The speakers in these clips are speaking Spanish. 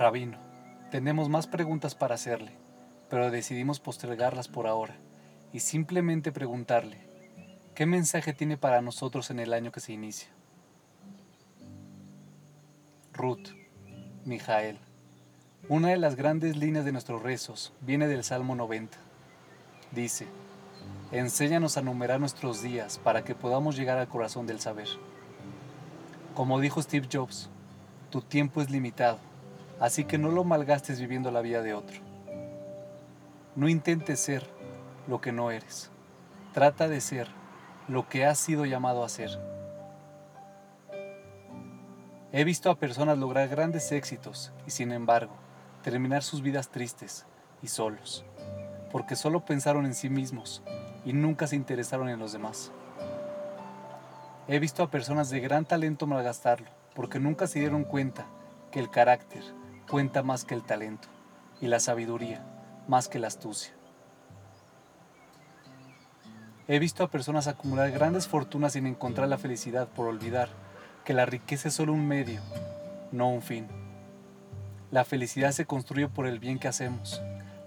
Rabino, tenemos más preguntas para hacerle, pero decidimos postergarlas por ahora y simplemente preguntarle, ¿qué mensaje tiene para nosotros en el año que se inicia? Ruth, Mijael. Una de las grandes líneas de nuestros rezos viene del Salmo 90. Dice, Enséñanos a numerar nuestros días para que podamos llegar al corazón del saber. Como dijo Steve Jobs, tu tiempo es limitado, así que no lo malgastes viviendo la vida de otro. No intentes ser lo que no eres. Trata de ser lo que has sido llamado a ser. He visto a personas lograr grandes éxitos y sin embargo terminar sus vidas tristes y solos, porque solo pensaron en sí mismos y nunca se interesaron en los demás. He visto a personas de gran talento malgastarlo, porque nunca se dieron cuenta que el carácter cuenta más que el talento y la sabiduría más que la astucia. He visto a personas acumular grandes fortunas sin encontrar la felicidad por olvidar que la riqueza es solo un medio, no un fin. La felicidad se construye por el bien que hacemos,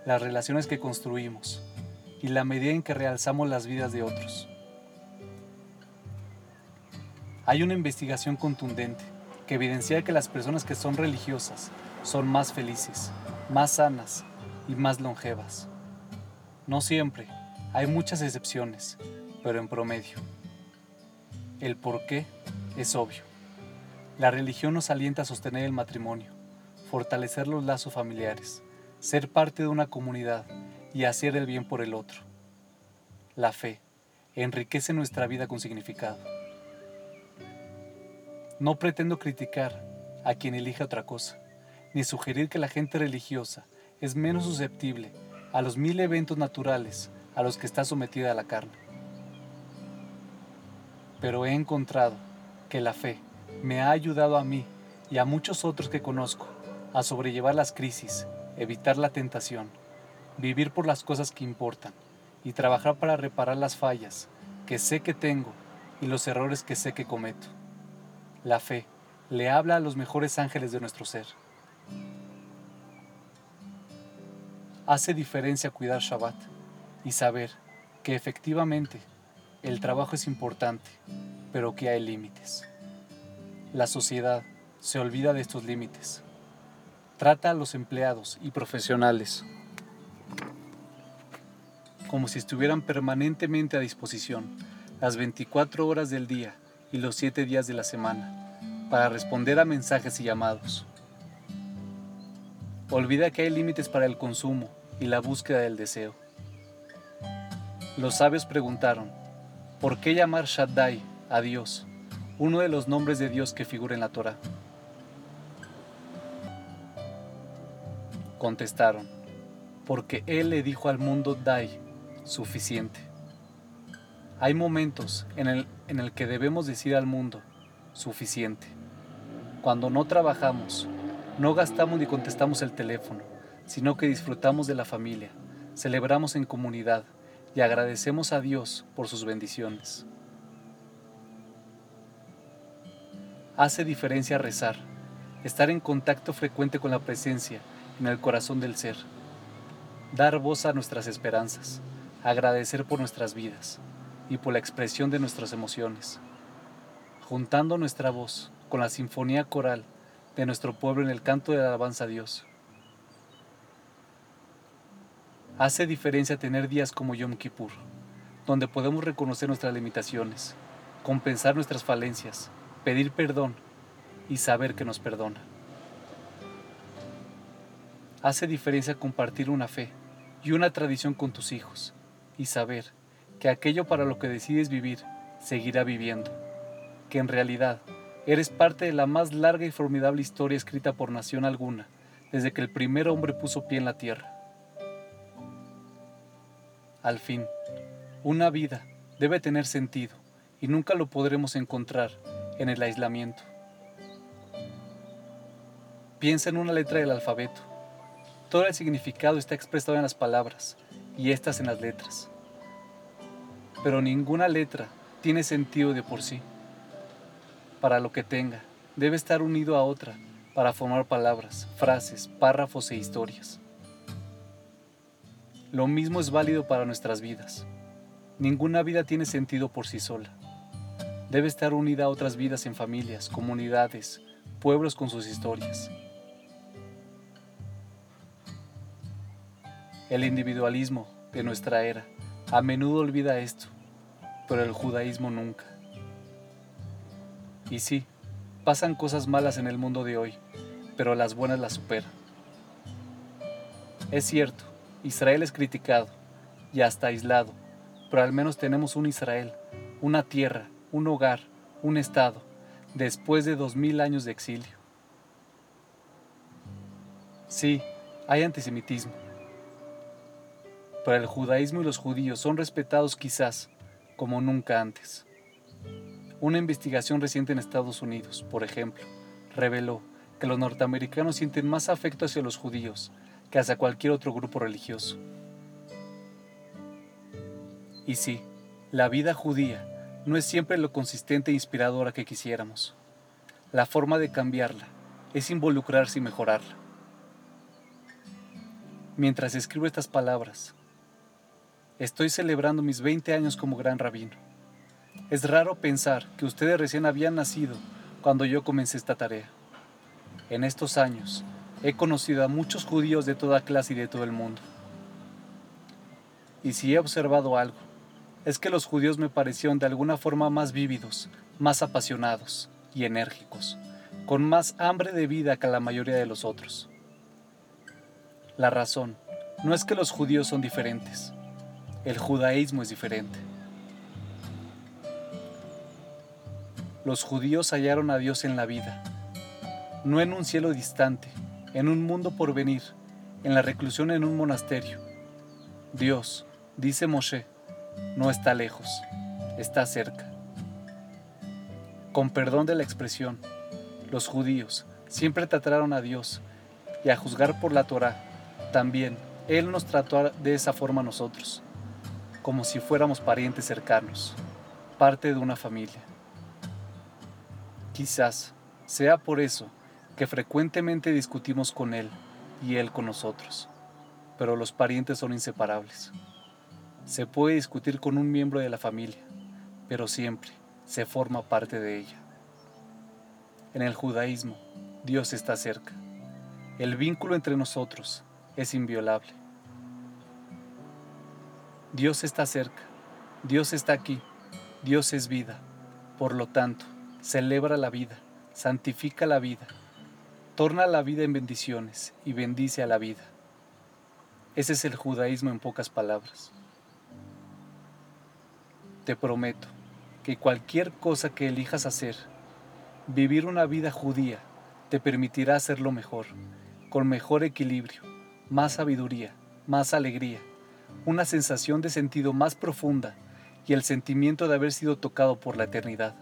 las relaciones que construimos, y la medida en que realzamos las vidas de otros. Hay una investigación contundente que evidencia que las personas que son religiosas son más felices, más sanas y más longevas. No siempre, hay muchas excepciones, pero en promedio. El por qué es obvio. La religión nos alienta a sostener el matrimonio, fortalecer los lazos familiares, ser parte de una comunidad y hacer el bien por el otro. La fe enriquece nuestra vida con significado. No pretendo criticar a quien elige otra cosa, ni sugerir que la gente religiosa es menos susceptible a los mil eventos naturales a los que está sometida la carne. Pero he encontrado que la fe me ha ayudado a mí y a muchos otros que conozco a sobrellevar las crisis, evitar la tentación, vivir por las cosas que importan y trabajar para reparar las fallas que sé que tengo y los errores que sé que cometo. La fe le habla a los mejores ángeles de nuestro ser. Hace diferencia cuidar Shabbat y saber que efectivamente el trabajo es importante, pero que hay límites. La sociedad se olvida de estos límites. Trata a los empleados y profesionales como si estuvieran permanentemente a disposición, las 24 horas del día y los 7 días de la semana, para responder a mensajes y llamados. Olvida que hay límites para el consumo y la búsqueda del deseo. Los sabios preguntaron, ¿por qué llamar Shaddai a Dios, uno de los nombres de Dios que figura en la Torah? Contestaron, porque Él le dijo al mundo Dai, suficiente. Hay momentos en el, en el que debemos decir al mundo, suficiente. Cuando no trabajamos, no gastamos ni contestamos el teléfono, sino que disfrutamos de la familia, celebramos en comunidad y agradecemos a Dios por sus bendiciones. Hace diferencia rezar, estar en contacto frecuente con la presencia en el corazón del ser, dar voz a nuestras esperanzas agradecer por nuestras vidas y por la expresión de nuestras emociones, juntando nuestra voz con la sinfonía coral de nuestro pueblo en el canto de alabanza a Dios. Hace diferencia tener días como Yom Kippur, donde podemos reconocer nuestras limitaciones, compensar nuestras falencias, pedir perdón y saber que nos perdona. Hace diferencia compartir una fe y una tradición con tus hijos, y saber que aquello para lo que decides vivir seguirá viviendo, que en realidad eres parte de la más larga y formidable historia escrita por nación alguna, desde que el primer hombre puso pie en la tierra. Al fin, una vida debe tener sentido y nunca lo podremos encontrar en el aislamiento. Piensa en una letra del alfabeto. Todo el significado está expresado en las palabras y estas en las letras. Pero ninguna letra tiene sentido de por sí. Para lo que tenga, debe estar unido a otra para formar palabras, frases, párrafos e historias. Lo mismo es válido para nuestras vidas. Ninguna vida tiene sentido por sí sola. Debe estar unida a otras vidas en familias, comunidades, pueblos con sus historias. El individualismo de nuestra era a menudo olvida esto, pero el judaísmo nunca. Y sí, pasan cosas malas en el mundo de hoy, pero las buenas las superan. Es cierto, Israel es criticado y hasta aislado, pero al menos tenemos un Israel, una tierra, un hogar, un Estado, después de dos mil años de exilio. Sí, hay antisemitismo, pero el judaísmo y los judíos son respetados quizás como nunca antes. Una investigación reciente en Estados Unidos, por ejemplo, reveló que los norteamericanos sienten más afecto hacia los judíos que hacia cualquier otro grupo religioso. Y sí, la vida judía no es siempre lo consistente e inspiradora que quisiéramos. La forma de cambiarla es involucrarse y mejorarla. Mientras escribo estas palabras, estoy celebrando mis 20 años como gran rabino. Es raro pensar que ustedes recién habían nacido cuando yo comencé esta tarea. En estos años, he conocido a muchos judíos de toda clase y de todo el mundo. Y si he observado algo, es que los judíos me parecieron de alguna forma más vívidos, más apasionados y enérgicos, con más hambre de vida que la mayoría de los otros. La razón no es que los judíos son diferentes, el judaísmo es diferente. Los judíos hallaron a Dios en la vida, no en un cielo distante, en un mundo por venir, en la reclusión en un monasterio. Dios, dice Moshe, no está lejos, está cerca. Con perdón de la expresión, los judíos siempre trataron a Dios y a juzgar por la Torah, también Él nos trató de esa forma a nosotros, como si fuéramos parientes cercanos, parte de una familia. Quizás sea por eso que frecuentemente discutimos con Él y Él con nosotros, pero los parientes son inseparables. Se puede discutir con un miembro de la familia, pero siempre se forma parte de ella. En el judaísmo, Dios está cerca. El vínculo entre nosotros es inviolable. Dios está cerca, Dios está aquí, Dios es vida. Por lo tanto, celebra la vida, santifica la vida torna la vida en bendiciones y bendice a la vida. Ese es el judaísmo en pocas palabras. Te prometo que cualquier cosa que elijas hacer, vivir una vida judía, te permitirá hacerlo mejor, con mejor equilibrio, más sabiduría, más alegría, una sensación de sentido más profunda y el sentimiento de haber sido tocado por la eternidad.